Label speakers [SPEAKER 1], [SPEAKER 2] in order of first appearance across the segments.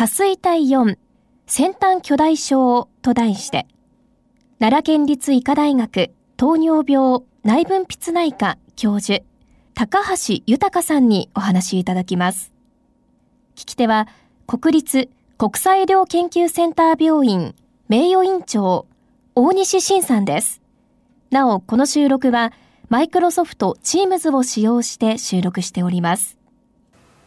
[SPEAKER 1] 下水体4先端巨大症と題して、奈良県立医科大学糖尿病内分泌内科教授、高橋豊さんにお話しいただきます。聞き手は、国立国際医療研究センター病院名誉院長、大西晋さんです。なお、この収録は、マイクロソフト Teams を使用して収録しております。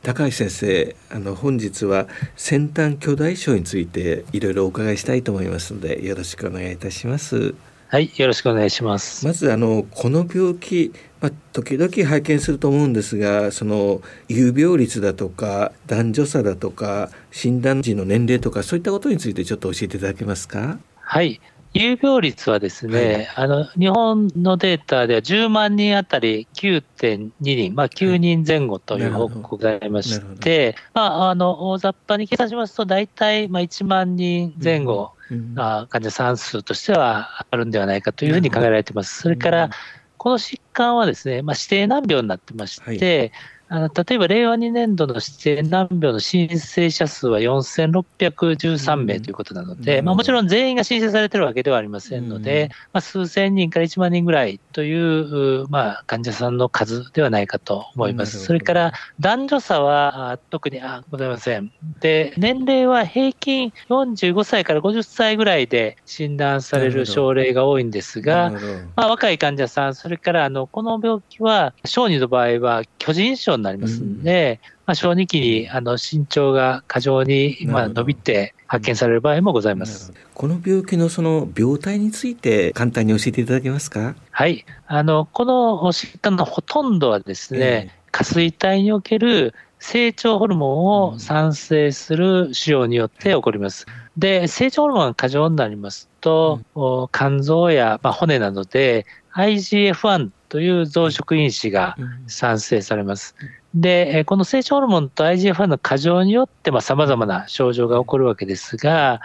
[SPEAKER 2] 高橋先生あの本日は先端巨大症についていろいろお伺いしたいと思いますのでよろしくお願いいたします。
[SPEAKER 3] はいよろしくお願いします。
[SPEAKER 2] まずあのこの病気まあ、時々拝見すると思うんですがその有病率だとか男女差だとか診断時の年齢とかそういったことについてちょっと教えていただけますか？
[SPEAKER 3] はい有病率はですね、はい、あの日本のデータでは10万人あたり9.2人、まあ、9人前後という報告がありまして、まあ、あの大雑把に計算しますと、大体まあ1万人前後、が患者さん数としてはあるんではないかというふうに考えられています。それから、この疾患はですね、まあ、指定難病になってまして、はいあの例えば令和2年度の指定難病の申請者数は4613名ということなので、うん、まあ、もちろん全員が申請されてるわけではありませんので、うん、まあ、数千人から1万人ぐらいという、まあ、患者さんの数ではないかと思います。それから男女差は特にあございません。で、年齢は平均45歳から50歳ぐらいで診断される症例が多いんですが、まあ、若い患者さん、それからあのこの病気は小児の場合は巨人症になりますんで、うん、まあ、小児期にあの身長が過剰にまあ伸びて発見される場合もございます。
[SPEAKER 2] この病気のその病態について簡単に教えていただけますか？
[SPEAKER 3] はい。あの、この疾患のほとんどはですね、えー、下垂体における成長ホルモンを産生する腫瘍によって起こります。で、成長ホルモンが過剰になりますと、うん、肝臓や、まあ、骨などで IGF-1 という増殖因子が産生されます。で、この成長ホルモンと IGF-1 の過剰によってさまざ、まな症状が起こるわけですが、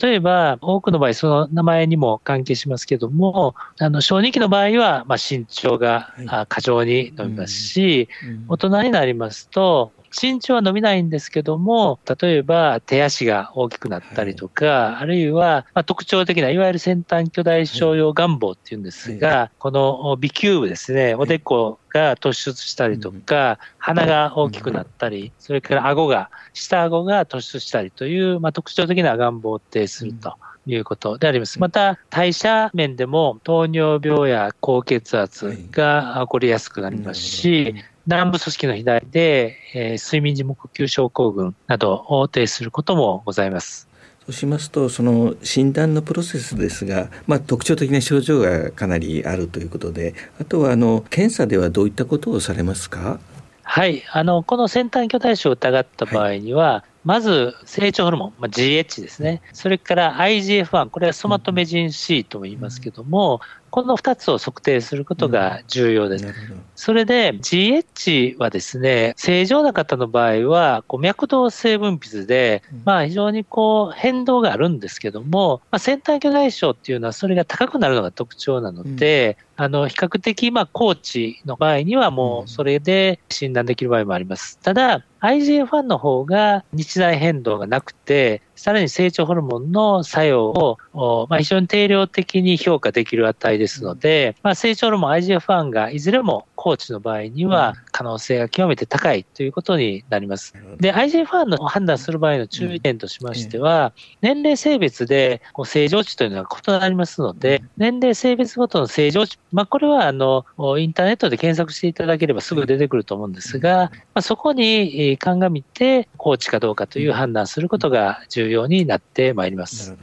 [SPEAKER 3] 例えば多くの場合、その名前にも関係しますけども、あの小児期の場合はま身長が過剰に伸びますし、大人になりますと、身長は伸びないんですけども、例えば手足が大きくなったりとか、はい、あるいは、ま特徴的ないわゆる先端巨大症用願望っていうんですが、はい、この微球部ですね、おでこが突出したりとか、鼻が大きくなったり、それから顎が、下顎が突出したりという、まあ、特徴的な願望を呈すると。いうことであります。また、代謝面でも糖尿病や高血圧が起こりやすくなりますし、南部組織の肥大で、えー、睡眠時無呼吸症候群などを呈することもございます。
[SPEAKER 2] そうしますとその診断のプロセスですが、まあ、特徴的な症状がかなりあるということであとはあの検査ではどういったことをされますか？
[SPEAKER 3] はい。あのこの先端巨大症を疑った場合には、はいまず成長ホルモン、まあ、GH ですね。それから IGF-1、これはソマトメジン C とも言いますけども、この2つを測定することが重要です。それで GH はですね、正常な方の場合は、こう脈動性分泌で、まあ非常にこう変動があるんですけども、まあ、先端巨大症っていうのはそれが高くなるのが特徴なので、あの、比較的、まあ、高知の場合にはもうそれで診断できる場合もあります。ただ、IGF-1 の方が日大変動がなくて、さらに成長ホルモンの作用を、まあ、非常に定量的に評価できる値ですので、まあ、成長ホルモン IGF-1 がいずれも高知の場合には可能性が極めて高いということになります。で、IGF-1 の判断する場合の注意点としましては、年齢性別でこう正常値というのは異なりますので、年齢性別ごとの正常値、まあ、これはあのインターネットで検索していただければすぐ出てくると思うんですが、まあ、そこに鑑みて高知かどうかという判断することが重要になってまいります。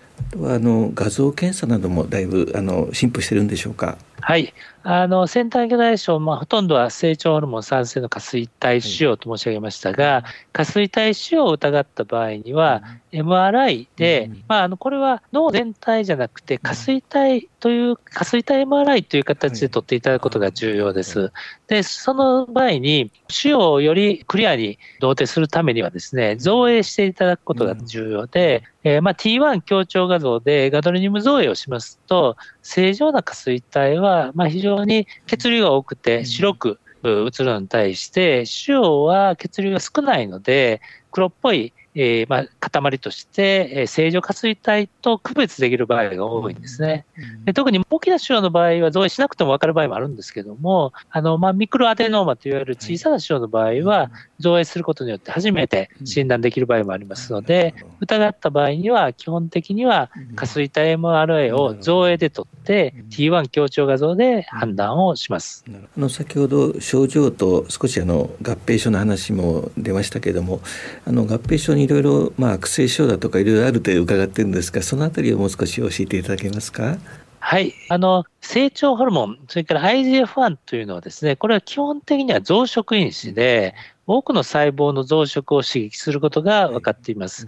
[SPEAKER 2] あの画像検査などもだいぶあの進歩してるんでしょうか？
[SPEAKER 3] はい。あの、先端巨大症、まあ、ほとんどは成長ホルモン酸性の下垂体腫瘍と申し上げましたが、はい、下垂体腫瘍を疑った場合には、MRI で、うん、まあ、あの、これは脳全体じゃなくて、下垂体という、下垂体 MRI という形で取っていただくことが重要です。で、その場合に、腫瘍をよりクリアに同定するためにはですね、造影していただくことが重要で、えー、まあ T1 強調画像でガドリニウム造影をしますと、正常な下垂体は、まあ非常に血流が多くて白く映るのに対して、腫瘍は血流が少ないので、黒っぽいえー、まあ、塊として、えー、正常下垂体と区別できる場合が多いんですね。で特に大きな腫瘍の場合は造影しなくても分かる場合もあるんですけども、あの、まあ、ミクロアデノーマといわれる小さな腫瘍の場合は、造影することによって初めて診断できる場合もありますので、疑った場合には、基本的には下垂体 MRA を造影で取って、T1 強調画像で判断をします。
[SPEAKER 2] あの先ほど症状と少しあの合併症の話も出ましたけれども、あの合併症にいろいろ、まあ、悪性症だとかいろいろあると伺ってるんですが、そのあたりをもう少し教えていただけますか？
[SPEAKER 3] はい。あの、成長ホルモン、それから IGF-1 というのはですね、これは基本的には増殖因子で、多くの細胞の増殖を刺激することが分かっています。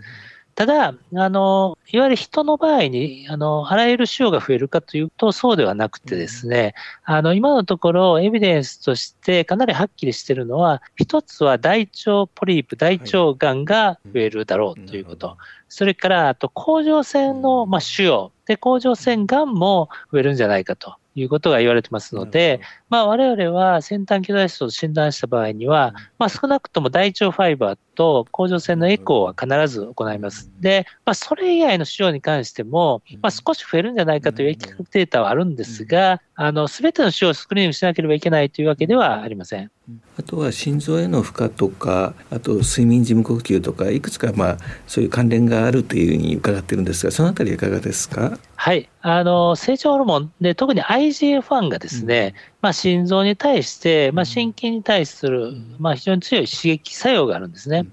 [SPEAKER 3] ただ、あの、いわゆる人の場合に、あの、あらゆる腫瘍が増えるかというと、そうではなくてですね、あの、今のところ、エビデンスとしてかなりはっきりしているのは、一つは大腸ポリープ、大腸がんが増えるだろうということ。それから、あと、甲状腺の、まあ、腫瘍。で、甲状腺がんも増えるんじゃないかと。いうことが言われてますので、まあ、我々は先端巨大質と診断した場合には、まあ、少なくとも大腸ファイバーと甲状腺のエコーは必ず行います。で、まあ、それ以外の腫瘍に関しても、まあ、少し増えるんじゃないかという疫学データはあるんですが、あの、すべての腫瘍をスクリーニングしなければいけないというわけではありません。
[SPEAKER 2] あとは心臓への負荷とか、あと睡眠時無呼吸とか、いくつかまあそういう関連があるというふうに伺ってるんですが、そのあたりいかがですか？
[SPEAKER 3] はい、あの成長ホルモンで、特に IGF-1 がですね、うん、まあ、心臓に対して、まあ、心筋に対する、まあ、非常に強い刺激作用があるんですね。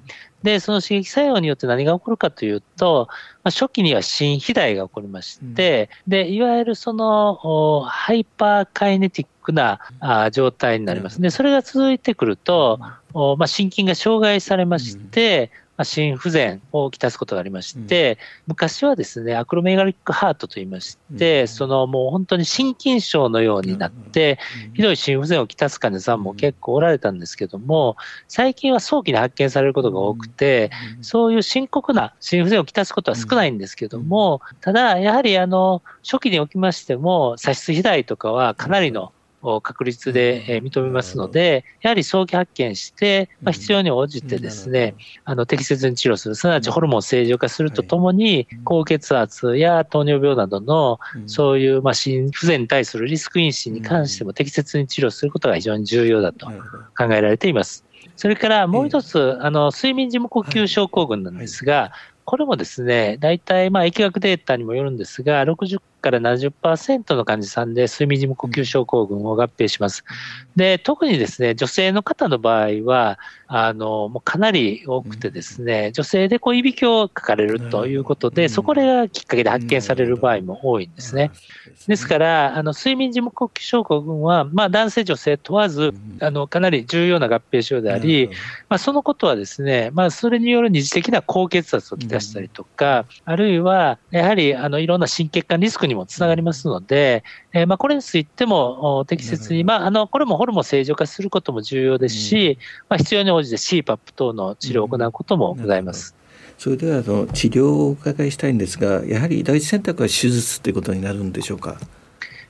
[SPEAKER 3] で、その刺激作用によって何が起こるかというと、まあ、初期には心肥大が起こりまして、うん、で、いわゆるそのハイパーカイネティックなあ状態になります。で、それが続いてくると、まあ、心筋が障害されまして、まあ、心不全をきたすことがありまして、うん、昔はですね、アクロメガリックハートと言いまして、うん、そのもう本当に心筋症のようになって、うん、ひどい心不全をきたす患者さんも結構おられたんですけども、最近は早期に発見されることが多くて、そういう深刻な心不全をきたすことは少ないんですけども、ただ、やはりあの、初期におきましても、左室肥大とかはかなりの確率で認めますので、やはり早期発見して、まあ、必要に応じてですね、あの適切に治療する、すなわちホルモン正常化するとともに、高血圧や糖尿病などの、そういうまあ心不全に対するリスク因子に関しても適切に治療することが非常に重要だと考えられています。それからもう一つ、あの睡眠時無呼吸症候群なんですが、これもですね、大体まあ疫学データにもよるんですが、60から70%の患者さんで睡眠時無呼吸症候群を合併します。で、特にですね、女性の方の場合は、あの、もうかなり多くてですね、女性でこう、いびきをかかれるということで、そこがきっかけで発見される場合も多いんですね。ですから、あの、睡眠時無呼吸症候群は、まあ、男性、女性問わず、あの、かなり重要な合併症であり、まあ、そのことはですね、まあ、それによる二次的な高血圧をきたしたりとか、あるいは、やはり、あの、いろんな心血管リスクにもつながりますので、えー、まあ、これについても適切に、まあ、あの、これもホルモン正常化することも重要ですし、まあ、必要に応じて CPAP 等の治療を行うこともございます。
[SPEAKER 2] それではあの治療をお伺いしたいんですが、やはり第一選択は手術ということになるんでしょうか？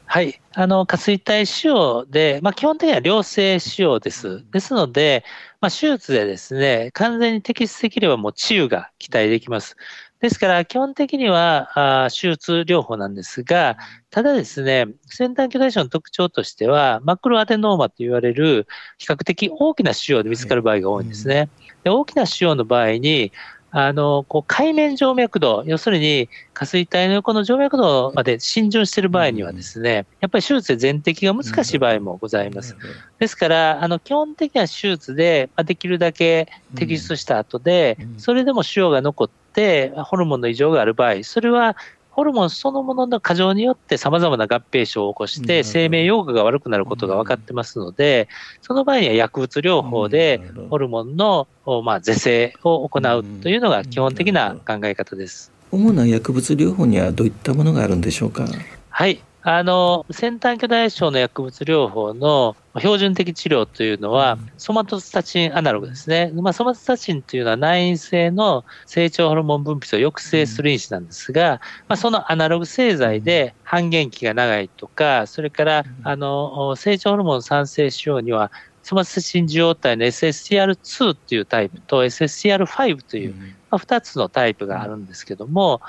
[SPEAKER 3] はい。あの、下垂体腫瘍で、まあ、基本的には良性腫瘍です。ですので、まあ、手術でですね、完全に摘出できればもう治癒が期待できます。ですから、基本的にはあ手術療法なんですが、ただですね、先端巨大症の特徴としては、マクロアデノーマと言われる比較的大きな腫瘍で見つかる場合が多いんですね。で大きな腫瘍の場合に、あの、こう、海面静脈度、要するに、下垂体の横の静脈度まで浸潤している場合にはですね、やっぱり手術で全摘が難しい場合もございます。ですから、あの、基本的な手術で、できるだけ摘出した後で、それでも腫瘍が残って、ホルモンの異常がある場合、それはホルモンそのものの過剰によって様々な合併症を起こして、生命用具が悪くなることが分かってますので、その場合には薬物療法でホルモンの、まあ、是正を行うというのが基本的な考え方です。
[SPEAKER 2] 主な薬物療法にはどういったものがあるんでしょうか？
[SPEAKER 3] はい。あの、先端巨大症の薬物療法の標準的治療というのは、ソマトスタチンアナログですね。まあ、ソマトスタチンというのは内因性の成長ホルモン分泌を抑制する因子なんですが、まあ、そのアナログ製剤で半減期が長いとか、それから、あの、成長ホルモン産生腫瘍には、ソマトスタチン受容体の SSTR2 というタイプと SSTR5 という、まあ、2つのタイプがあるんですけども、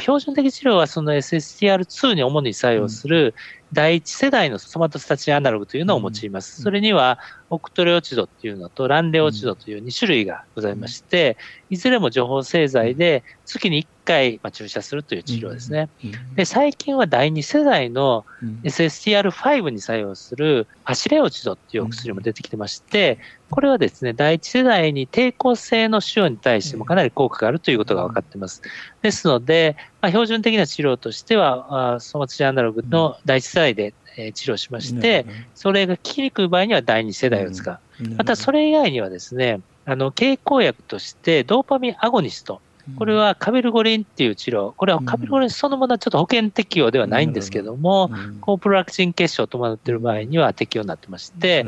[SPEAKER 3] 標準的治療はその SSTR2 に主に作用する第一世代のソマトスタチンアナログというのを用います。それには、オクトレオチドっていうのとランレオチドという2種類がございまして、いずれも情報製剤で月に1回注射するという治療ですね。で最近は第2世代の SSTR5 に作用するパシレオチドっていうお薬も出てきてまして、これはですね、第一世代に抵抗性の腫瘍に対してもかなり効果があるということが分かっています。ですので、まあ、標準的な治療としては、ソマトチンアナログの第一世代で治療しまして、それが効きにくい場合には第二世代を使う。またそれ以外にはですね、あの、経口薬としてドーパミンアゴニスト。これはカベルゴリンっていう治療、これはカベルゴリンそのものはちょっと保険適用ではないんですけども、コープラクチン結晶を伴っている場合には適用になってまして、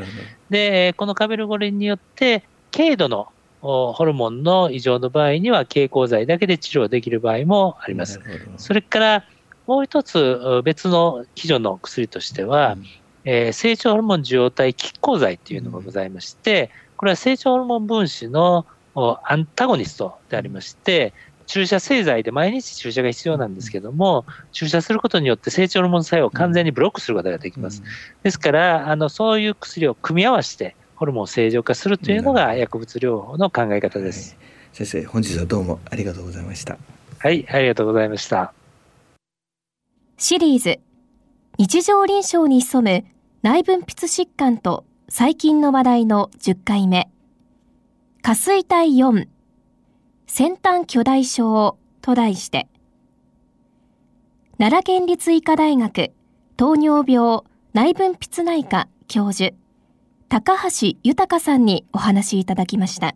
[SPEAKER 3] で、このカベルゴリンによって、軽度のホルモンの異常の場合には経口剤だけで治療できる場合もあります。それからもう一つ別の基準の薬としては、えー、成長ホルモン受容体拮抗剤っていうのがございまして、これは成長ホルモン分子のアンタゴニストでありまして、注射製剤で毎日注射が必要なんですけども、注射することによって成長ホルモン作用を完全にブロックすることができます。ですから、あの、そういう薬を組み合わせて、ホルモンを正常化するというのが薬物療法の考え方です。はい、
[SPEAKER 2] 先生、本日はどうもありがとうございました。
[SPEAKER 3] はい、ありがとうございました。
[SPEAKER 1] シリーズ、日常臨床に潜む内分泌疾患と最近の話題の10回目。下垂体4、先端巨大症と題して、奈良県立医科大学糖尿病内分泌内科教授、高橋豊さんにお話いただきました。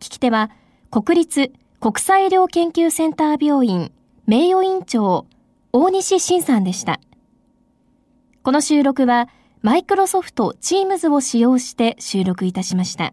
[SPEAKER 1] 聞き手は、国立国際医療研究センター病院名誉院長大西晋さんでした。この収録はマイクロソフト Teams を使用して収録いたしました。